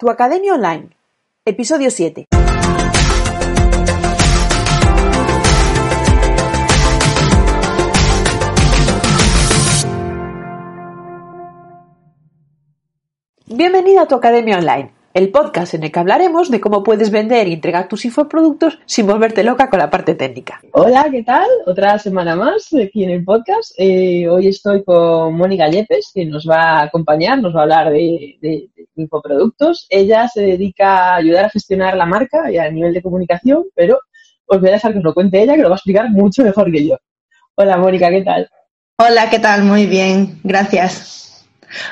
Tu Academia Online, episodio 7. Bienvenida a Tu Academia Online, el podcast en el que hablaremos de cómo puedes vender y entregar tus infoproductos sin volverte loca con la parte técnica. Hola, ¿qué tal? Otra semana más aquí en el podcast. Eh, hoy estoy con Mónica Yepes, que nos va a acompañar, nos va a hablar de, de, de, infoproductos. Ella se dedica a ayudar a gestionar la marca y a nivel de comunicación, pero os voy a dejar que os lo cuente ella, que lo va a explicar mucho mejor que yo. Hola, Mónica, ¿qué tal? Hola, ¿qué tal? Muy bien, gracias.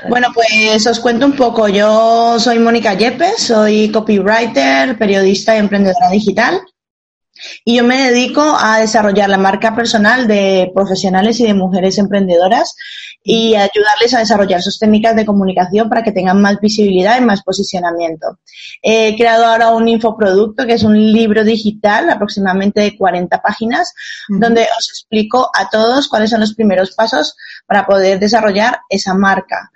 Bueno, pues os cuento un poco. Yo soy Mónica Yepes, soy copywriter, periodista y emprendedora digital. Y yo me dedico a desarrollar la marca personal de profesionales y de mujeres emprendedoras y ayudarles a desarrollar sus técnicas de comunicación para que tengan más visibilidad y más posicionamiento. He creado ahora un infoproducto que es un libro digital, aproximadamente de 40 páginas, uh -huh. donde os explico a todos cuáles son los primeros pasos para poder desarrollar esa marca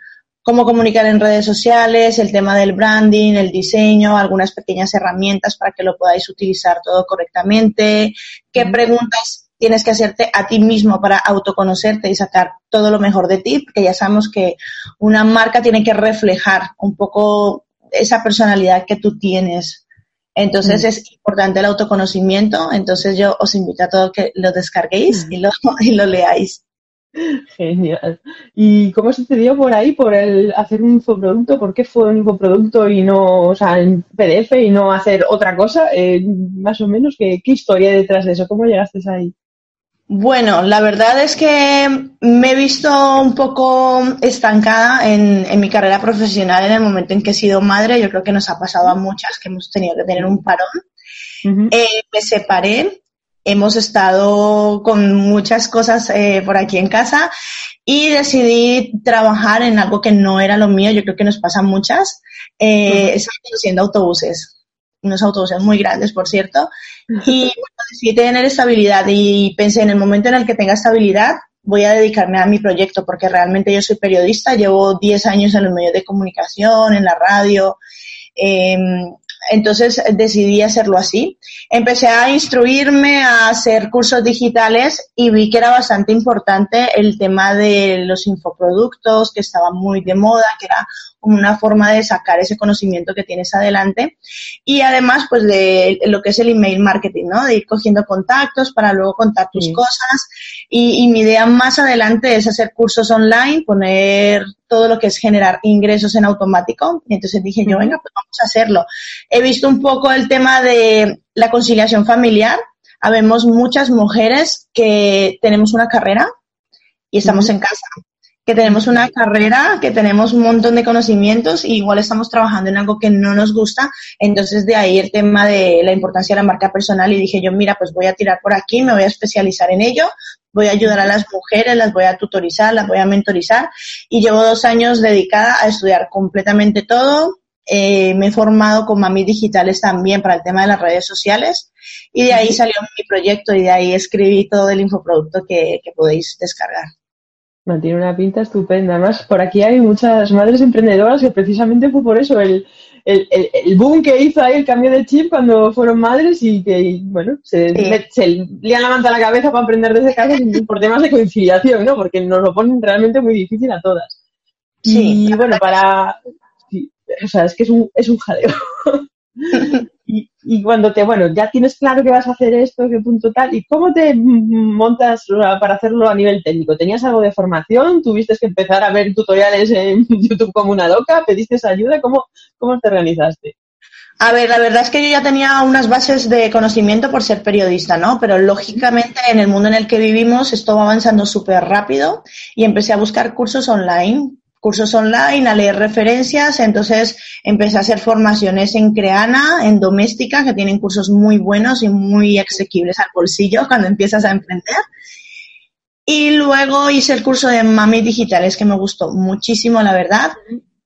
cómo comunicar en redes sociales, el tema del branding, el diseño, algunas pequeñas herramientas para que lo podáis utilizar todo correctamente, qué preguntas tienes que hacerte a ti mismo para autoconocerte y sacar todo lo mejor de ti, porque ya sabemos que una marca tiene que reflejar un poco esa personalidad que tú tienes. Entonces mm. es importante el autoconocimiento, entonces yo os invito a todos que lo descarguéis mm. y, lo, y lo leáis. Genial. ¿Y cómo sucedió por ahí, por el hacer un infoproducto? ¿Por qué fue un infoproducto y no, o sea, en PDF y no hacer otra cosa? Eh, más o menos, ¿qué, ¿qué historia hay detrás de eso? ¿Cómo llegaste ahí? Bueno, la verdad es que me he visto un poco estancada en, en, mi carrera profesional en el momento en que he sido madre. Yo creo que nos ha pasado a muchas que hemos tenido que tener un parón. Uh -huh. eh, me separé hemos estado con muchas cosas eh, por aquí en casa y decidí trabajar en algo que no era lo mío, yo creo que nos pasan muchas, eh, uh conduciendo autobuses, unos autobuses muy grandes, por cierto, y bueno, decidí tener estabilidad y pensé en el momento en el que tenga estabilidad, voy a dedicarme a mi proyecto porque realmente yo soy periodista, llevo 10 años en los medios de comunicación, en la radio, eh, entonces decidí hacerlo así. Empecé a instruirme, a hacer cursos digitales y vi que era bastante importante el tema de los infoproductos, que estaba muy de moda, que era como una forma de sacar ese conocimiento que tienes adelante. Y además, pues de lo que es el email marketing, ¿no? De ir cogiendo contactos para luego contar tus sí. cosas. Y, y mi idea más adelante es hacer cursos online, poner todo lo que es generar ingresos en automático. Entonces dije yo, venga, pues vamos a hacerlo. He visto un poco el tema de la conciliación familiar. Habemos muchas mujeres que tenemos una carrera y estamos en casa que tenemos una carrera, que tenemos un montón de conocimientos y igual estamos trabajando en algo que no nos gusta. Entonces, de ahí el tema de la importancia de la marca personal y dije yo, mira, pues voy a tirar por aquí, me voy a especializar en ello, voy a ayudar a las mujeres, las voy a tutorizar, las voy a mentorizar y llevo dos años dedicada a estudiar completamente todo. Eh, me he formado con mami digitales también para el tema de las redes sociales y de ahí salió mi proyecto y de ahí escribí todo el infoproducto que, que podéis descargar. Tiene una pinta estupenda. Además, por aquí hay muchas madres emprendedoras que precisamente fue por eso el, el, el, el boom que hizo ahí el cambio de chip cuando fueron madres y que, bueno, se, sí. se lían la manta a la cabeza para emprender desde casa por temas de conciliación, ¿no? Porque nos lo ponen realmente muy difícil a todas. Sí. Y bueno, para. Sí, o sea, es que es un, es un jaleo. y, y, cuando te, bueno, ya tienes claro que vas a hacer esto, qué punto tal, ¿y cómo te montas para hacerlo a nivel técnico? ¿Tenías algo de formación? ¿Tuviste que empezar a ver tutoriales en YouTube como una loca? ¿Pediste ayuda? ¿Cómo, cómo te organizaste? A ver, la verdad es que yo ya tenía unas bases de conocimiento por ser periodista, ¿no? Pero lógicamente en el mundo en el que vivimos esto va avanzando súper rápido y empecé a buscar cursos online cursos online, a leer referencias, entonces empecé a hacer formaciones en Creana, en Doméstica, que tienen cursos muy buenos y muy asequibles al bolsillo cuando empiezas a emprender. Y luego hice el curso de Mami Digitales, que me gustó muchísimo, la verdad.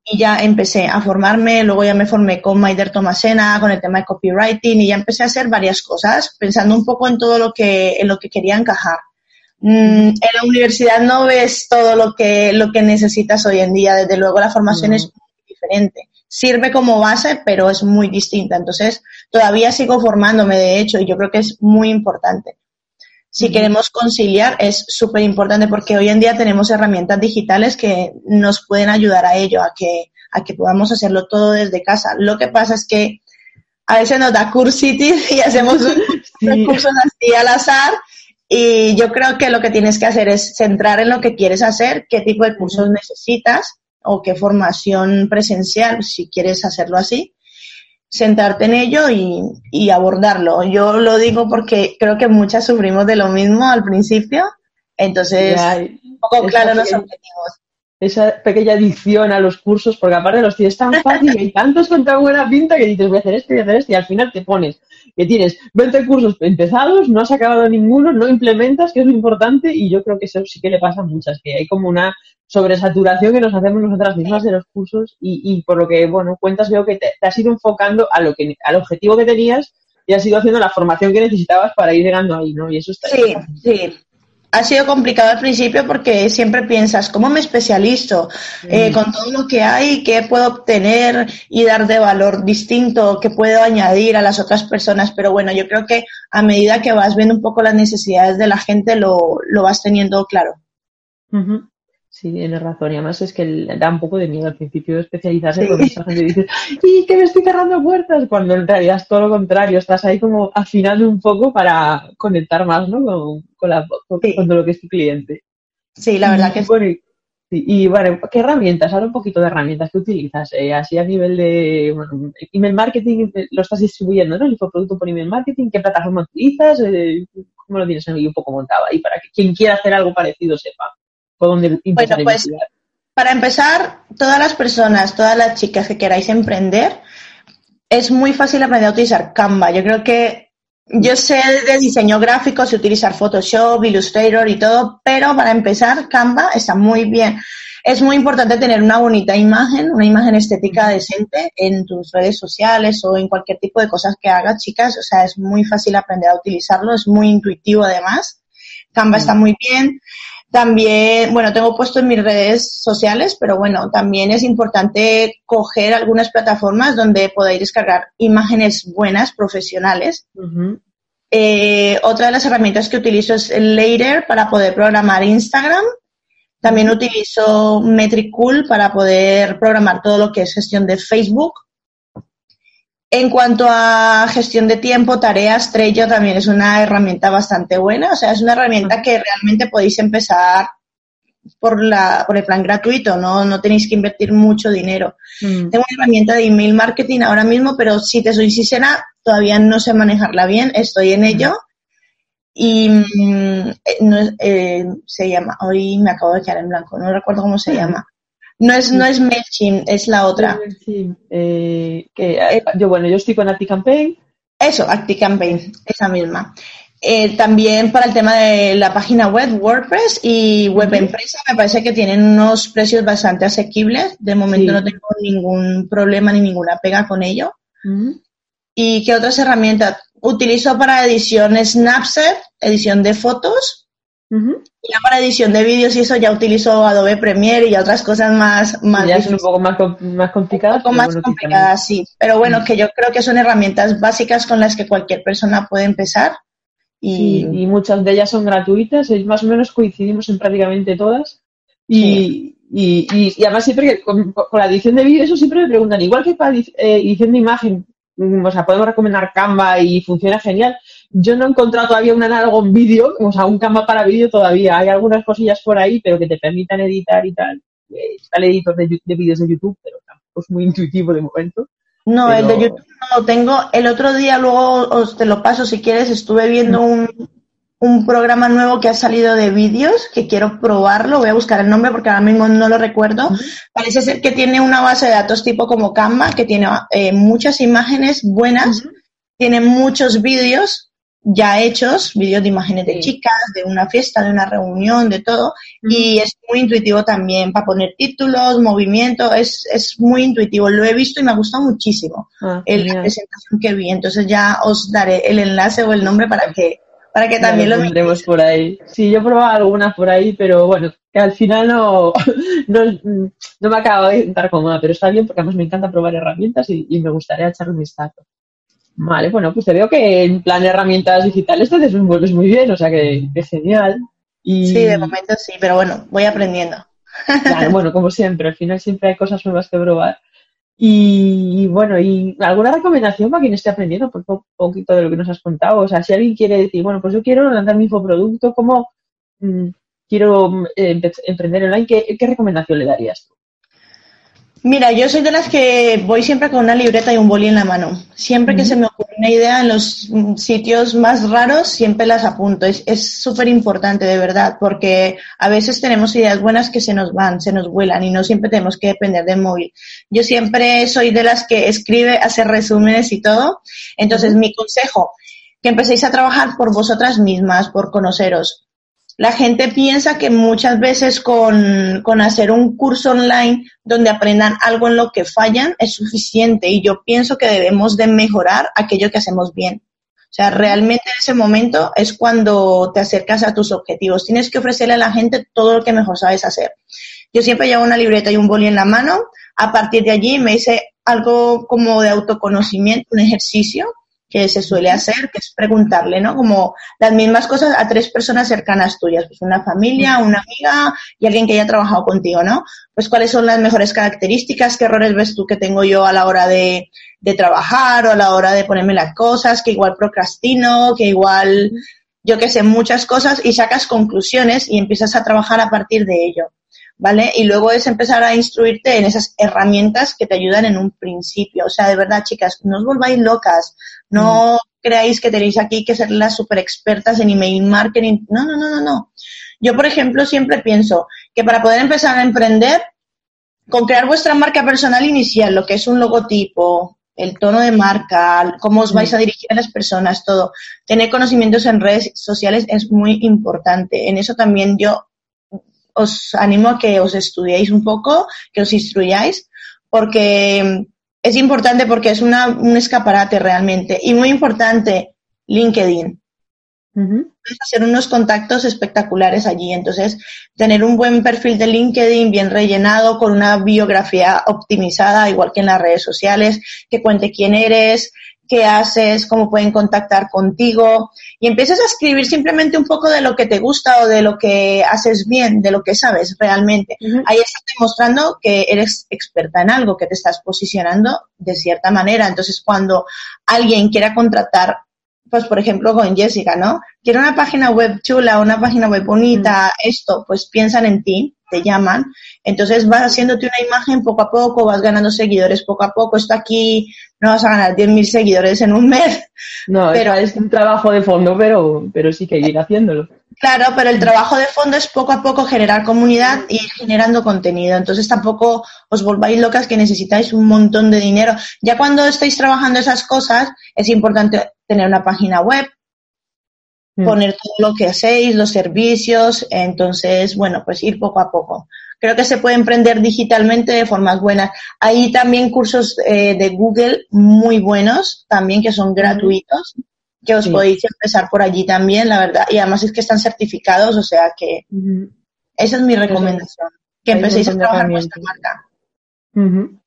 Y ya empecé a formarme, luego ya me formé con Maider Tomasena, con el tema de copywriting, y ya empecé a hacer varias cosas, pensando un poco en todo lo que, en lo que quería encajar. Mm, en la universidad no ves todo lo que, lo que necesitas hoy en día. Desde luego la formación es muy diferente. sirve como base, pero es muy distinta. Entonces, todavía sigo formándome, de hecho, y yo creo que es muy importante. Si queremos conciliar, es súper importante porque hoy en día tenemos herramientas digitales que nos pueden ayudar a ello, a que, a que podamos hacerlo todo desde casa. Lo que pasa es que a veces nos da cursitis y hacemos cursos así al azar y yo creo que lo que tienes que hacer es centrar en lo que quieres hacer, qué tipo de cursos necesitas o qué formación presencial, si quieres hacerlo así, sentarte en ello y, abordarlo. Yo lo digo porque creo que muchas sufrimos de lo mismo al principio, entonces, un poco claro los objetivos esa pequeña adicción a los cursos, porque aparte los tienes tan fácil y hay tantos con tan buena pinta que dices, voy a hacer esto, voy a hacer esto, y al final te pones que tienes 20 cursos empezados, no has acabado ninguno, no implementas, que es lo importante, y yo creo que eso sí que le pasa a muchas, que hay como una sobresaturación que nos hacemos nosotras mismas de los cursos, y, por lo que, bueno, cuentas, veo que te, has ido enfocando a lo que, al objetivo que tenías y has ido haciendo la formación que necesitabas para ir llegando ahí, ¿no? Y eso está Sí, sí ha sido complicado al principio porque siempre piensas, ¿cómo me especializo? Eh, con todo lo que hay, ¿qué puedo obtener y dar de valor distinto? ¿Qué puedo añadir a las otras personas? Pero bueno, yo creo que a medida que vas viendo un poco las necesidades de la gente, lo, lo vas teniendo claro. Sí, tienes razón. Y además es que da un poco de miedo al principio especializarse porque mucha gente dice, ¡y que me estoy cerrando puertas! Cuando en realidad es todo lo contrario. Estás ahí como afinando un poco para conectar más, ¿no? Con, con, la, con, lo que es tu cliente. Sí, la verdad que sí. y, bueno, ¿qué herramientas? Ahora un poquito de herramientas que utilizas. Eh, así a nivel de bueno, email marketing, eh, lo estás distribuyendo, ¿no? El infoproducto por email marketing, ¿qué plataforma utilizas? Eh, ¿Cómo lo tienes ahí un poco montado ahí para que quien quiera hacer algo parecido sepa? Bueno, pues, para empezar, todas las personas, todas las chicas que queráis emprender, es muy fácil aprender a utilizar Canva. Yo creo que yo sé de diseño gráfico, sé utilizar Photoshop, Illustrator y todo, pero para empezar, Canva está muy bien. Es muy importante tener una bonita imagen, una imagen estética decente en tus redes sociales o en cualquier tipo de cosas que hagas, chicas. O sea, es muy fácil aprender a utilizarlo, es muy intuitivo además. Canva está muy bien. También, bueno, tengo puesto en mis redes sociales, pero bueno, también es importante coger algunas plataformas donde podáis descargar imágenes buenas, profesionales. Eh, otra de las herramientas que utilizo es Later para poder programar Instagram. También utilizo Metricool para poder programar todo lo que es gestión de Facebook. En cuanto a gestión de tiempo, tareas, Trello también es una herramienta bastante buena. O sea, es una herramienta que realmente podéis empezar por, la, por el plan gratuito, no, no tenéis que invertir mucho dinero. Mm. Tengo una herramienta de email marketing ahora mismo, pero si te soy sincera, todavía no sé manejarla bien, estoy en ello. Y mm, eh, no, eh, se llama, hoy me acabo de quedar en blanco, no recuerdo cómo se llama. No es, no es MailChimp, es la otra. Eh, que, eh, yo, bueno, yo estoy con ActiCampaign. Eso, ActiCampaign, esa misma. Eh, también para el tema de la página web, WordPress y Web Empresa, me parece que tienen unos precios bastante asequibles. De momento no tengo ningún problema ni ninguna pega con ello. ¿Y qué otras herramientas? Utilizo para edición Snapchat, edición de fotos y ya para edición de vídeos y eso ya utilizo Adobe Premiere y otras cosas más... más ya un poco más, más complicadas. Un poco más complicadas, sí. Pero bueno, mm. que yo creo que son herramientas básicas con las que cualquier persona puede empezar. Y, y muchas de ellas son gratuitas, más o menos coincidimos en prácticamente todas. Y, y, y, además siempre que con, la edición de vídeo, eso siempre me preguntan, igual que para eh, edición de imagen, mm, o sea, podemos recomendar Canva y funciona genial, yo no he encontrado todavía un análogo en vídeo, o sea, un Canva para vídeo todavía. Hay algunas cosillas por ahí, pero que te permitan editar y tal. Está el editor de, vídeos de YouTube, pero tampoco es muy intuitivo de momento. No, el de YouTube no lo tengo. El otro día, luego os te lo paso si quieres, estuve viendo un, un programa nuevo que ha salido de vídeos, que quiero probarlo. Voy a buscar el nombre porque ahora mismo no lo recuerdo. Parece ser que tiene una base de datos tipo como Canva, que tiene eh, muchas imágenes buenas, tiene muchos vídeos ya hechos, vídeos de imágenes de chicas, de una fiesta, de una reunión, de todo, y es muy intuitivo también para poner títulos, movimiento, es, es muy intuitivo, lo he visto y me ha gustado muchísimo ah, la presentación que vi, entonces ya os daré el enlace o el nombre para que para que también lo, lo por ahí. Sí, yo he probado algunas por ahí, pero bueno, que al final no, no, me acabo de estar cómoda, pero está bien porque además me encanta probar herramientas y, me gustaría echar un vistazo. Vale, bueno, pues te veo que en plan herramientas digitales te desenvuelves muy bien, o sea que, es genial. Y... Sí, de momento sí, pero bueno, voy aprendiendo. Claro, bueno, como siempre, al final siempre hay cosas nuevas que probar. Y, bueno, ¿y alguna recomendación para quien esté aprendiendo por un poquito de lo que nos has contado? O sea, si alguien quiere decir, bueno, pues yo quiero lanzar mi infoproducto, ¿cómo mm, quiero eh, emprender online? ¿Qué, ¿Qué recomendación le darías tú? Mira, yo soy de las que voy siempre con una libreta y un boli en la mano. Siempre que se me ocurre una idea en los sitios más raros, siempre las apunto. Es súper importante, de verdad, porque a veces tenemos ideas buenas que se nos van, se nos vuelan y no siempre tenemos que depender del móvil. Yo siempre soy de las que escribe, hace resúmenes y todo. Entonces, mi consejo, que empecéis a trabajar por vosotras mismas, por conoceros la gente piensa que muchas veces con, con, hacer un curso online donde aprendan algo en lo que fallan es suficiente y yo pienso que debemos de mejorar aquello que hacemos bien. O sea, realmente en ese momento es cuando te acercas a tus objetivos. Tienes que ofrecerle a la gente todo lo que mejor sabes hacer. Yo siempre llevo una libreta y un boli en la mano. A partir de allí me hice algo como de autoconocimiento, un ejercicio que se suele hacer, que es preguntarle, ¿no? Como las mismas cosas a tres personas cercanas tuyas, pues una familia, una amiga y alguien que haya trabajado contigo, ¿no? Pues cuáles son las mejores características, qué errores ves tú que tengo yo a la hora de, de trabajar o a la hora de ponerme las cosas, que igual procrastino, que igual, yo que sé, muchas cosas y sacas conclusiones y empiezas a trabajar a partir de ello. ¿Vale? Y luego es empezar a instruirte en esas herramientas que te ayudan en un principio. O sea, de verdad, chicas, no os volváis locas. No mm. creáis que tenéis aquí que ser las super expertas en email marketing. No, no, no, no, no. Yo, por ejemplo, siempre pienso que para poder empezar a emprender, con crear vuestra marca personal inicial, lo que es un logotipo, el tono de marca, cómo os vais a dirigir a las personas, todo. Tener conocimientos en redes sociales es muy importante. En eso también yo os animo a que os estudiéis un poco, que os instruyáis, porque es importante porque es una, un escaparate realmente. Y muy importante, LinkedIn. Puedes hacer unos contactos espectaculares allí. Entonces, tener un buen perfil de LinkedIn bien rellenado, con una biografía optimizada, igual que en las redes sociales, que cuente quién eres, qué haces, cómo pueden contactar contigo y empiezas a escribir simplemente un poco de lo que te gusta o de lo que haces bien, de lo que sabes realmente. Ahí estás demostrando que eres experta en algo, que te estás posicionando de cierta manera. Entonces, cuando alguien quiera contratar, pues por ejemplo con Jessica, ¿no? Quiere una página web chula, una página web bonita, esto, pues piensan en ti te llaman. Entonces vas haciéndote una imagen poco a poco, vas ganando seguidores poco a poco. Esto aquí no vas a ganar 10.000 seguidores en un mes. No, pero es un trabajo de fondo, pero, pero sí que ir haciéndolo. Claro, pero el trabajo de fondo es poco a poco generar comunidad y ir generando contenido. Entonces tampoco os volváis locas que necesitáis un montón de dinero. Ya cuando estáis trabajando esas cosas, es importante tener una página web, Mm. poner todo lo que hacéis, los servicios, entonces, bueno, pues ir poco a poco. Creo que se puede emprender digitalmente de formas buenas. Hay también cursos eh, de Google muy buenos, también que son gratuitos, que os podéis empezar por allí también, la verdad. Y además es que están certificados, o sea que esa es mi recomendación, que empecéis a trabajar vuestra marca.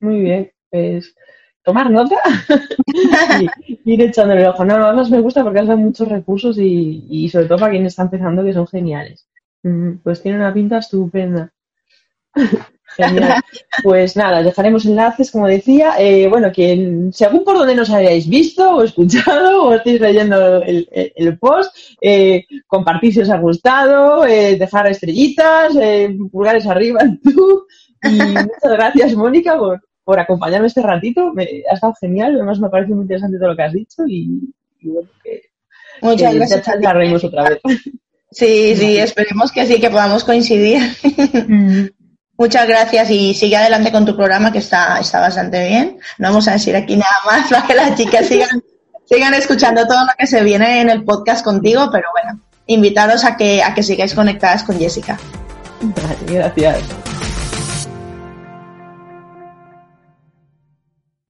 Muy bien, pues tomar nota y ir echándole el ojo. No, además me gusta porque has dado muchos recursos y, sobre todo para quien está empezando que son geniales. Mm, pues tiene una pinta estupenda. Genial. Pues nada, dejaremos enlaces, como decía. Eh, bueno, quien, según por donde nos hayáis visto o escuchado o estéis leyendo el, post, eh, compartir si os ha gustado, eh, dejar estrellitas, eh, pulgares arriba en Y muchas gracias, Mónica, por, por acompañarme este ratito. Me, ha estado genial, además me parece muy interesante todo lo que has dicho y, bueno, que, Muchas gracias. Ya otra vez. Sí, sí, esperemos que sí, que podamos coincidir. Mm. Muchas gracias y sigue adelante con tu programa que está, está bastante bien. No vamos a decir aquí nada más para que las chicas sigan, sigan escuchando todo lo que se viene en el podcast contigo, pero bueno, invitaros a que, a que sigáis conectadas con Jessica. gracias.